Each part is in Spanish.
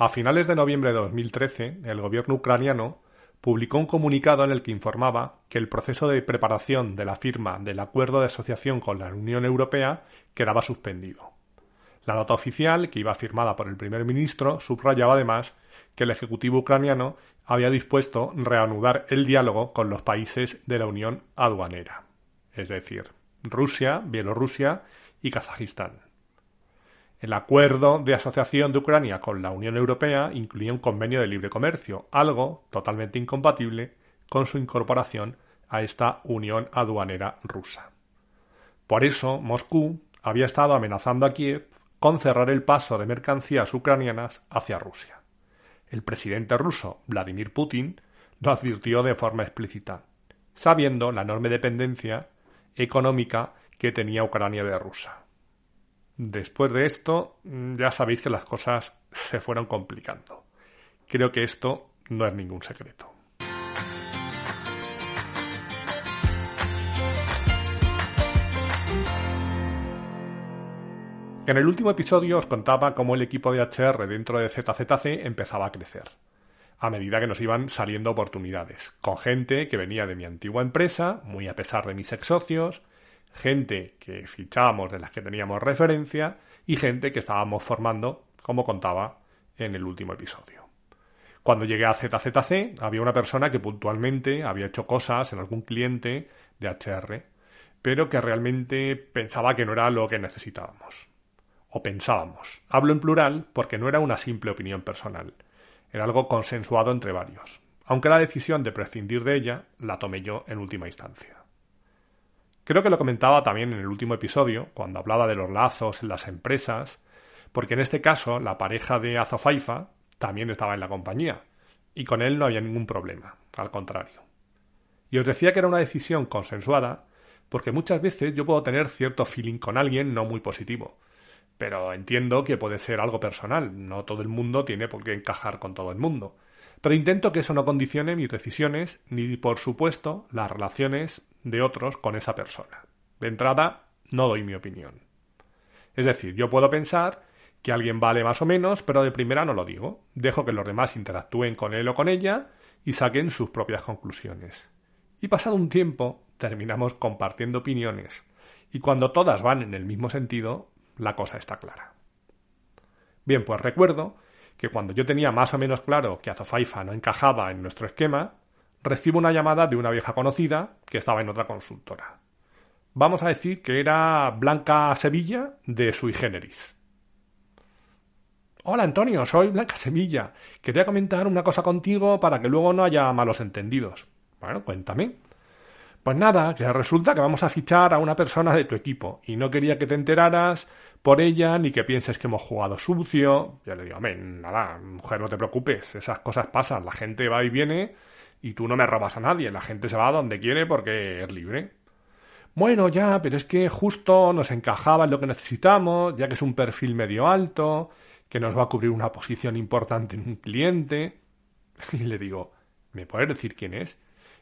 A finales de noviembre de 2013, el gobierno ucraniano publicó un comunicado en el que informaba que el proceso de preparación de la firma del acuerdo de asociación con la Unión Europea quedaba suspendido. La nota oficial, que iba firmada por el primer ministro, subrayaba además que el Ejecutivo ucraniano había dispuesto reanudar el diálogo con los países de la Unión Aduanera, es decir, Rusia, Bielorrusia y Kazajistán. El acuerdo de asociación de Ucrania con la Unión Europea incluía un convenio de libre comercio, algo totalmente incompatible con su incorporación a esta Unión Aduanera rusa. Por eso, Moscú había estado amenazando a Kiev con cerrar el paso de mercancías ucranianas hacia Rusia. El presidente ruso, Vladimir Putin, lo advirtió de forma explícita, sabiendo la enorme dependencia económica que tenía Ucrania de Rusia. Después de esto, mm, ya sabéis que las cosas se fueron complicando. Creo que esto no es ningún secreto. En el último episodio os contaba cómo el equipo de HR dentro de ZZC empezaba a crecer, a medida que nos iban saliendo oportunidades, con gente que venía de mi antigua empresa, muy a pesar de mis ex socios, gente que fichábamos de las que teníamos referencia y gente que estábamos formando, como contaba en el último episodio. Cuando llegué a ZZC había una persona que puntualmente había hecho cosas en algún cliente de HR, pero que realmente pensaba que no era lo que necesitábamos. O pensábamos. Hablo en plural porque no era una simple opinión personal, era algo consensuado entre varios, aunque la decisión de prescindir de ella la tomé yo en última instancia. Creo que lo comentaba también en el último episodio, cuando hablaba de los lazos en las empresas, porque en este caso la pareja de Azofaifa también estaba en la compañía, y con él no había ningún problema, al contrario. Y os decía que era una decisión consensuada, porque muchas veces yo puedo tener cierto feeling con alguien no muy positivo, pero entiendo que puede ser algo personal, no todo el mundo tiene por qué encajar con todo el mundo. Pero intento que eso no condicione mis decisiones ni, por supuesto, las relaciones de otros con esa persona. De entrada, no doy mi opinión. Es decir, yo puedo pensar que alguien vale más o menos, pero de primera no lo digo. Dejo que los demás interactúen con él o con ella y saquen sus propias conclusiones. Y pasado un tiempo, terminamos compartiendo opiniones. Y cuando todas van en el mismo sentido, la cosa está clara. Bien, pues recuerdo que cuando yo tenía más o menos claro que Azofaifa no encajaba en nuestro esquema, recibo una llamada de una vieja conocida que estaba en otra consultora. Vamos a decir que era Blanca Sevilla de Sui Generis. Hola Antonio, soy Blanca Sevilla. Quería comentar una cosa contigo para que luego no haya malos entendidos. Bueno, cuéntame. Pues nada, que resulta que vamos a fichar a una persona de tu equipo y no quería que te enteraras por ella ni que pienses que hemos jugado sucio. Ya le digo, amén, nada, mujer, no te preocupes, esas cosas pasan, la gente va y viene y tú no me robas a nadie, la gente se va donde quiere porque es libre. Bueno, ya, pero es que justo nos encajaba en lo que necesitamos, ya que es un perfil medio alto, que nos va a cubrir una posición importante en un cliente. Y le digo, ¿me puedes decir quién es?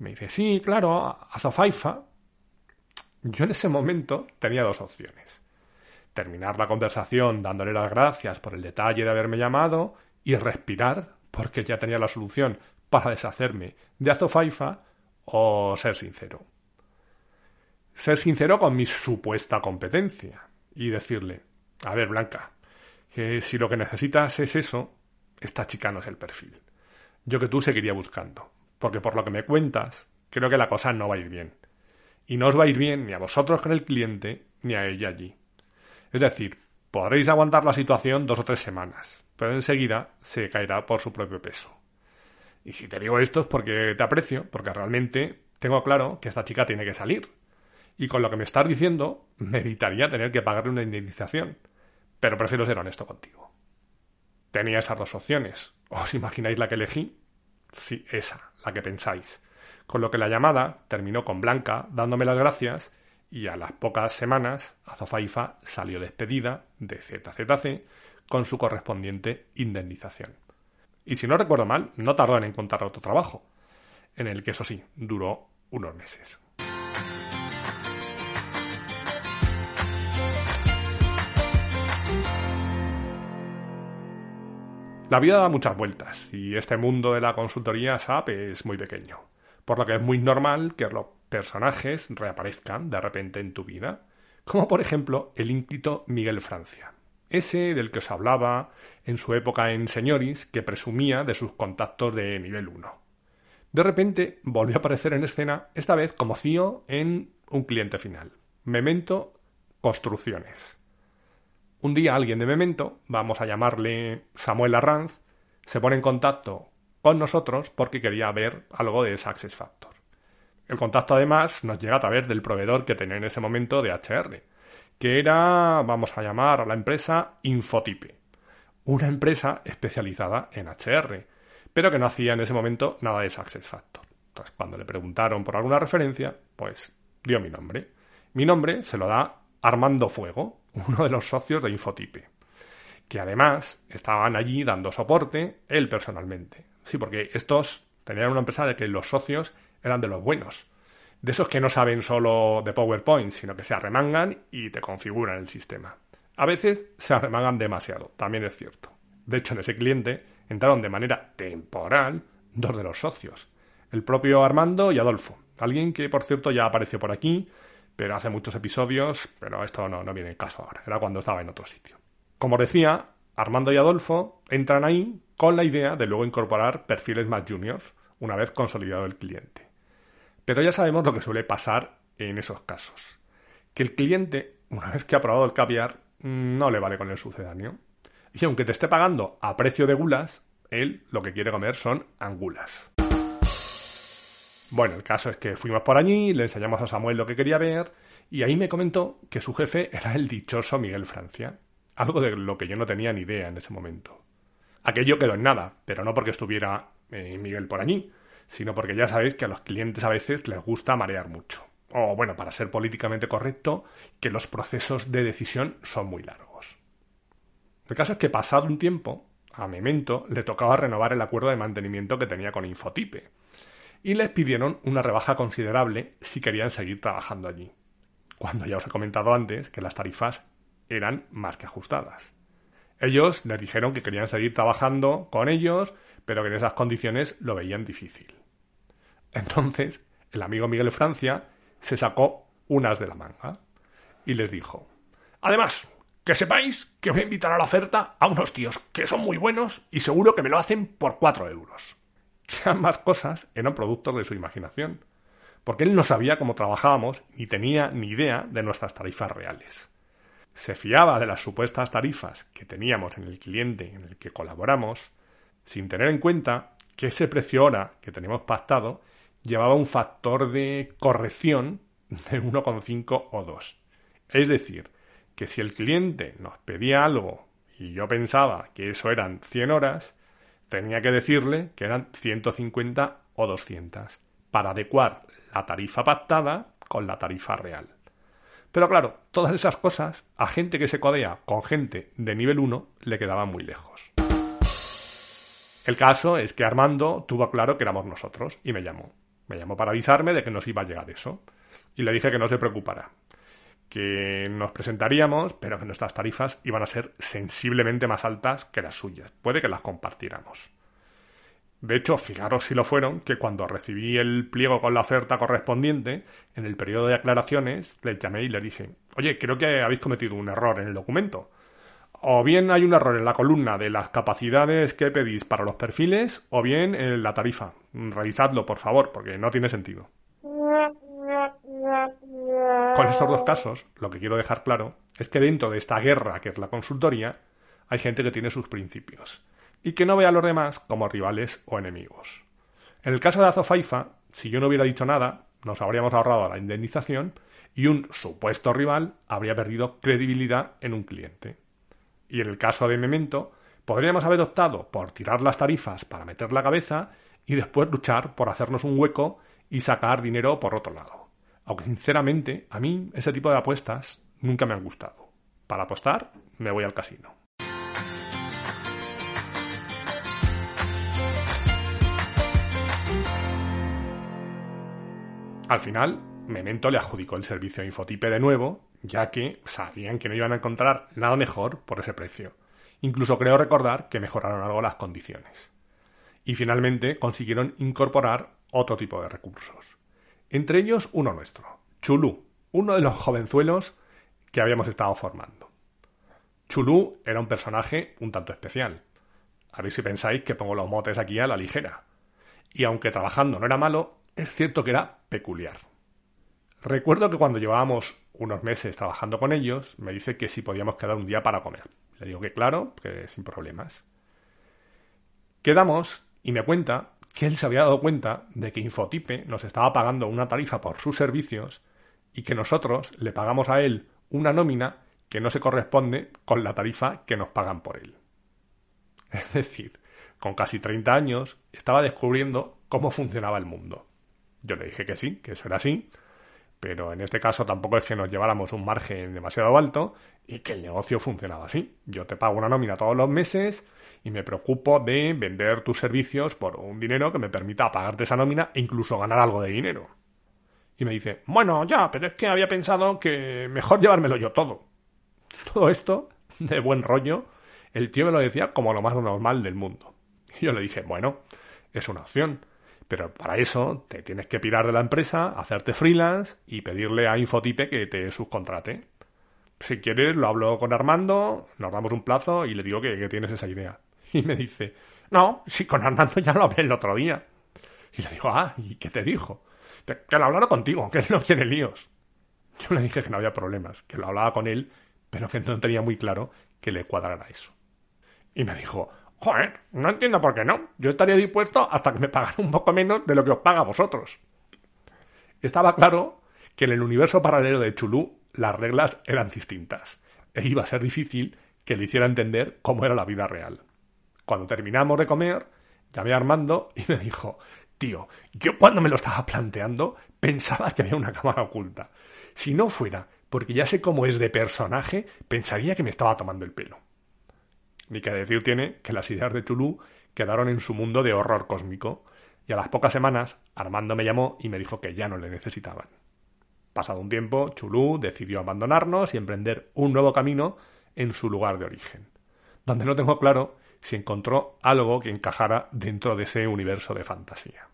me dice, sí, claro, Azofaifa. Yo en ese momento tenía dos opciones. Terminar la conversación dándole las gracias por el detalle de haberme llamado y respirar porque ya tenía la solución para deshacerme de Azofaifa o ser sincero. Ser sincero con mi supuesta competencia y decirle, a ver, Blanca, que si lo que necesitas es eso, esta chica no es el perfil. Yo que tú seguiría buscando, porque por lo que me cuentas, creo que la cosa no va a ir bien. Y no os va a ir bien ni a vosotros con el cliente, ni a ella allí. Es decir, podréis aguantar la situación dos o tres semanas, pero enseguida se caerá por su propio peso. Y si te digo esto es porque te aprecio, porque realmente tengo claro que esta chica tiene que salir. Y con lo que me estás diciendo, me evitaría tener que pagarle una indemnización. Pero prefiero ser honesto contigo. Tenía esas dos opciones. ¿Os imagináis la que elegí? Sí, esa, la que pensáis. Con lo que la llamada terminó con Blanca dándome las gracias y a las pocas semanas Azofaifa salió despedida de ZZC con su correspondiente indemnización. Y si no recuerdo mal, no tardó en encontrar otro trabajo, en el que eso sí, duró unos meses. La vida da muchas vueltas y este mundo de la consultoría SAP es muy pequeño, por lo que es muy normal que los personajes reaparezcan de repente en tu vida, como por ejemplo el ínclito Miguel Francia, ese del que os hablaba en su época en Señoris, que presumía de sus contactos de nivel 1. De repente volvió a aparecer en escena, esta vez como CEO en un cliente final, Memento Construcciones. Un día alguien de Memento, vamos a llamarle Samuel Arranz, se pone en contacto con nosotros porque quería ver algo de Success Factor. El contacto además nos llega a través del proveedor que tenía en ese momento de HR, que era, vamos a llamar a la empresa Infotipe, una empresa especializada en HR, pero que no hacía en ese momento nada de Success Factor. Entonces, cuando le preguntaron por alguna referencia, pues dio mi nombre. Mi nombre se lo da Armando Fuego, uno de los socios de Infotipe, que además estaban allí dando soporte él personalmente. Sí, porque estos tenían una empresa de que los socios eran de los buenos, de esos que no saben solo de PowerPoint, sino que se arremangan y te configuran el sistema. A veces se arremangan demasiado, también es cierto. De hecho, en ese cliente entraron de manera temporal dos de los socios, el propio Armando y Adolfo, alguien que por cierto ya apareció por aquí, pero hace muchos episodios, pero esto no, no viene en caso ahora, era cuando estaba en otro sitio. Como decía, Armando y Adolfo entran ahí con la idea de luego incorporar perfiles más juniors una vez consolidado el cliente. Pero ya sabemos lo que suele pasar en esos casos. Que el cliente, una vez que ha probado el caviar, no le vale con el sucedáneo. Y aunque te esté pagando a precio de gulas, él lo que quiere comer son angulas. Bueno, el caso es que fuimos por allí, le enseñamos a Samuel lo que quería ver, y ahí me comentó que su jefe era el dichoso Miguel Francia, algo de lo que yo no tenía ni idea en ese momento. Aquello quedó en nada, pero no porque estuviera eh, Miguel por allí, sino porque ya sabéis que a los clientes a veces les gusta marear mucho. O bueno, para ser políticamente correcto, que los procesos de decisión son muy largos. El caso es que pasado un tiempo, a Memento le tocaba renovar el acuerdo de mantenimiento que tenía con Infotipe, y les pidieron una rebaja considerable si querían seguir trabajando allí, cuando ya os he comentado antes que las tarifas eran más que ajustadas. Ellos les dijeron que querían seguir trabajando con ellos, pero que en esas condiciones lo veían difícil. Entonces, el amigo Miguel Francia se sacó unas de la manga y les dijo, además, que sepáis que voy a invitar a la oferta a unos tíos que son muy buenos y seguro que me lo hacen por cuatro euros. Que ambas cosas eran productos de su imaginación, porque él no sabía cómo trabajábamos ni tenía ni idea de nuestras tarifas reales se fiaba de las supuestas tarifas que teníamos en el cliente en el que colaboramos, sin tener en cuenta que ese precio hora que teníamos pactado llevaba un factor de corrección de 1,5 o 2. Es decir, que si el cliente nos pedía algo y yo pensaba que eso eran 100 horas, tenía que decirle que eran 150 o 200 para adecuar la tarifa pactada con la tarifa real. Pero claro, todas esas cosas a gente que se codea con gente de nivel 1 le quedaban muy lejos. El caso es que Armando tuvo claro que éramos nosotros y me llamó. Me llamó para avisarme de que nos iba a llegar eso. Y le dije que no se preocupara. Que nos presentaríamos, pero que nuestras tarifas iban a ser sensiblemente más altas que las suyas. Puede que las compartiéramos. De hecho, fijaros si lo fueron, que cuando recibí el pliego con la oferta correspondiente, en el periodo de aclaraciones, les llamé y le dije, oye, creo que habéis cometido un error en el documento. O bien hay un error en la columna de las capacidades que pedís para los perfiles, o bien en la tarifa. Revisadlo, por favor, porque no tiene sentido. Con estos dos casos, lo que quiero dejar claro es que dentro de esta guerra que es la consultoría, hay gente que tiene sus principios y que no ve a los demás como rivales o enemigos. En el caso de Azofaifa, si yo no hubiera dicho nada, nos habríamos ahorrado la indemnización y un supuesto rival habría perdido credibilidad en un cliente. Y en el caso de Memento, podríamos haber optado por tirar las tarifas para meter la cabeza y después luchar por hacernos un hueco y sacar dinero por otro lado. Aunque sinceramente, a mí ese tipo de apuestas nunca me han gustado. Para apostar, me voy al casino. Al final, Memento le adjudicó el servicio a Infotipe de nuevo, ya que sabían que no iban a encontrar nada mejor por ese precio. Incluso creo recordar que mejoraron algo las condiciones. Y finalmente consiguieron incorporar otro tipo de recursos. Entre ellos uno nuestro, Chulú, uno de los jovenzuelos que habíamos estado formando. Chulú era un personaje un tanto especial. A ver si pensáis que pongo los motes aquí a la ligera. Y aunque trabajando no era malo, es cierto que era peculiar. Recuerdo que cuando llevábamos unos meses trabajando con ellos, me dice que si podíamos quedar un día para comer. Le digo que claro, que sin problemas. Quedamos y me cuenta que él se había dado cuenta de que Infotipe nos estaba pagando una tarifa por sus servicios y que nosotros le pagamos a él una nómina que no se corresponde con la tarifa que nos pagan por él. Es decir, con casi 30 años estaba descubriendo cómo funcionaba el mundo. Yo le dije que sí, que eso era así, pero en este caso tampoco es que nos lleváramos un margen demasiado alto y que el negocio funcionaba así. Yo te pago una nómina todos los meses y me preocupo de vender tus servicios por un dinero que me permita pagarte esa nómina e incluso ganar algo de dinero. Y me dice, bueno, ya, pero es que había pensado que mejor llevármelo yo todo. Todo esto, de buen rollo, el tío me lo decía como lo más normal del mundo. Y yo le dije, bueno, es una opción pero para eso te tienes que pirar de la empresa, hacerte freelance y pedirle a Infotipe que te subcontrate. Si quieres, lo hablo con Armando, nos damos un plazo y le digo que, tienes esa idea. Y me dice, no, si con Armando ya lo hablé el otro día. Y le digo, ah, ¿y qué te dijo? Que, lo contigo, que él no tiene líos. Yo le dije que no había problemas, que lo hablaba con él, pero que no tenía muy claro que le cuadrara eso. Y me dijo, Joder, no entiendo por qué no. Yo estaría dispuesto hasta que me pagaran un poco menos de lo que os paga a vosotros. Estaba claro que en el universo paralelo de Chulú las reglas eran distintas e iba a ser difícil que le hiciera entender cómo era la vida real. Cuando terminamos de comer, llamé a Armando y me dijo, tío, yo cuando me lo estaba planteando pensaba que había una cámara oculta. Si no fuera porque ya sé cómo es de personaje, pensaría que me estaba tomando el pelo. Ni que decir tiene que las ideas de Chulú quedaron en su mundo de horror cósmico, y a las pocas semanas Armando me llamó y me dijo que ya no le necesitaban. Pasado un tiempo, Chulú decidió abandonarnos y emprender un nuevo camino en su lugar de origen, donde no tengo claro si encontró algo que encajara dentro de ese universo de fantasía.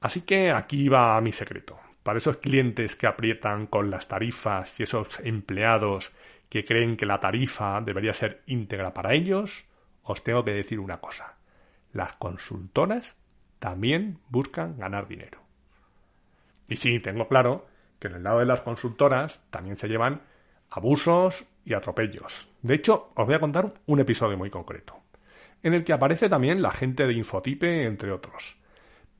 Así que aquí va mi secreto. Para esos clientes que aprietan con las tarifas y esos empleados que creen que la tarifa debería ser íntegra para ellos, os tengo que decir una cosa. Las consultoras también buscan ganar dinero. Y sí, tengo claro que en el lado de las consultoras también se llevan abusos y atropellos. De hecho, os voy a contar un episodio muy concreto, en el que aparece también la gente de Infotipe, entre otros.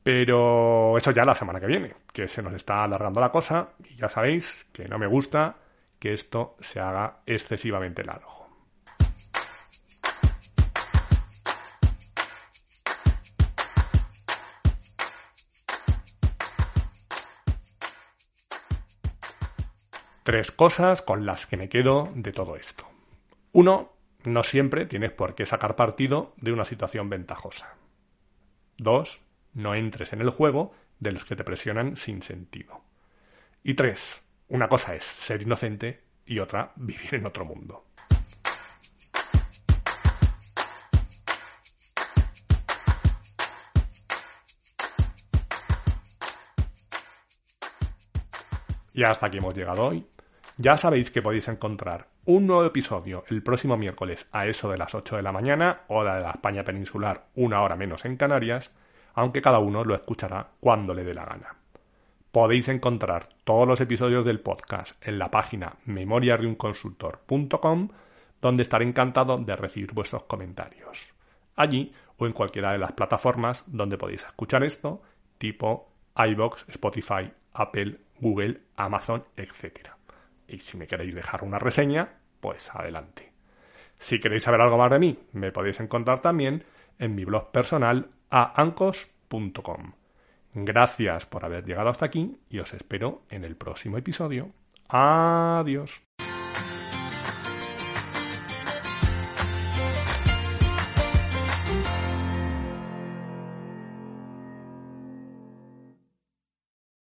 Pero eso ya la semana que viene, que se nos está alargando la cosa y ya sabéis que no me gusta que esto se haga excesivamente largo. Tres cosas con las que me quedo de todo esto. Uno, no siempre tienes por qué sacar partido de una situación ventajosa. Dos, no entres en el juego de los que te presionan sin sentido. Y tres, una cosa es ser inocente y otra vivir en otro mundo. Y hasta aquí hemos llegado hoy. Ya sabéis que podéis encontrar un nuevo episodio el próximo miércoles a eso de las 8 de la mañana, hora de la España peninsular, una hora menos en Canarias, aunque cada uno lo escuchará cuando le dé la gana. Podéis encontrar todos los episodios del podcast en la página memoriadeunconsultor.com, donde estaré encantado de recibir vuestros comentarios. Allí o en cualquiera de las plataformas donde podéis escuchar esto, tipo iBox, Spotify, Apple, Google, Amazon, etc. Y si me queréis dejar una reseña, pues adelante. Si queréis saber algo más de mí, me podéis encontrar también en mi blog personal a ancos.com. Gracias por haber llegado hasta aquí y os espero en el próximo episodio. Adiós.